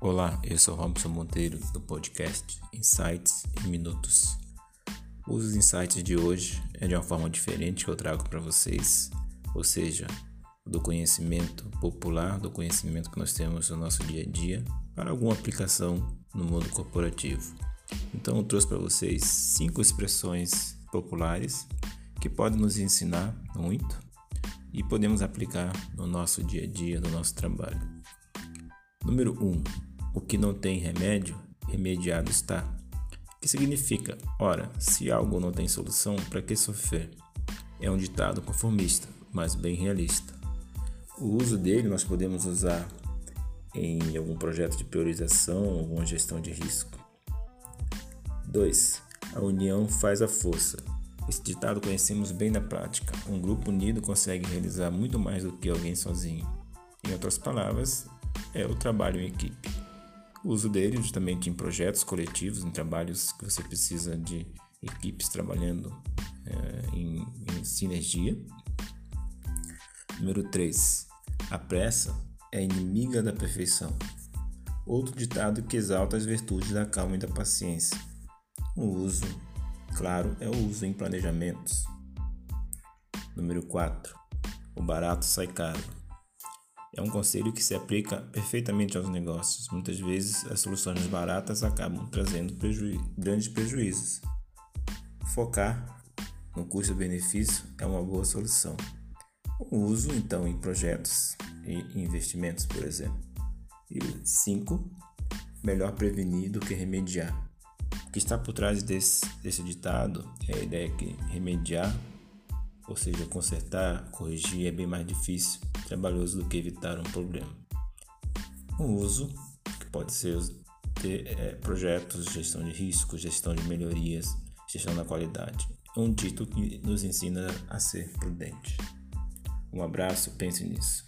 Olá, eu sou Robson Monteiro do podcast Insights em Minutos. Os insights de hoje é de uma forma diferente que eu trago para vocês, ou seja, do conhecimento popular, do conhecimento que nós temos no nosso dia a dia, para alguma aplicação no mundo corporativo. Então, eu trouxe para vocês cinco expressões populares que podem nos ensinar muito e podemos aplicar no nosso dia a dia, no nosso trabalho. Número 1. Um, o que não tem remédio, remediado está. Que significa, ora, se algo não tem solução, para que sofrer? É um ditado conformista, mas bem realista. O uso dele nós podemos usar em algum projeto de priorização, alguma gestão de risco. 2. A união faz a força. Esse ditado conhecemos bem na prática. Um grupo unido consegue realizar muito mais do que alguém sozinho. Em outras palavras, é o trabalho em equipe. O uso dele justamente em projetos coletivos, em trabalhos que você precisa de equipes trabalhando é, em, em sinergia. Número 3. A pressa é inimiga da perfeição. Outro ditado que exalta as virtudes da calma e da paciência. O uso claro é o uso em planejamentos. Número 4. O barato sai caro. É um conselho que se aplica perfeitamente aos negócios. Muitas vezes as soluções baratas acabam trazendo preju grandes prejuízos. Focar no custo-benefício é uma boa solução. O uso, então, em projetos e investimentos, por exemplo. E 5. Melhor prevenir do que remediar. O que está por trás desse, desse ditado é a ideia que remediar, ou seja, consertar, corrigir, é bem mais difícil, trabalhoso do que evitar um problema. O uso, que pode ser ter é, projetos, gestão de riscos, gestão de melhorias, gestão da qualidade. É um dito que nos ensina a ser prudente. Um abraço, pense nisso.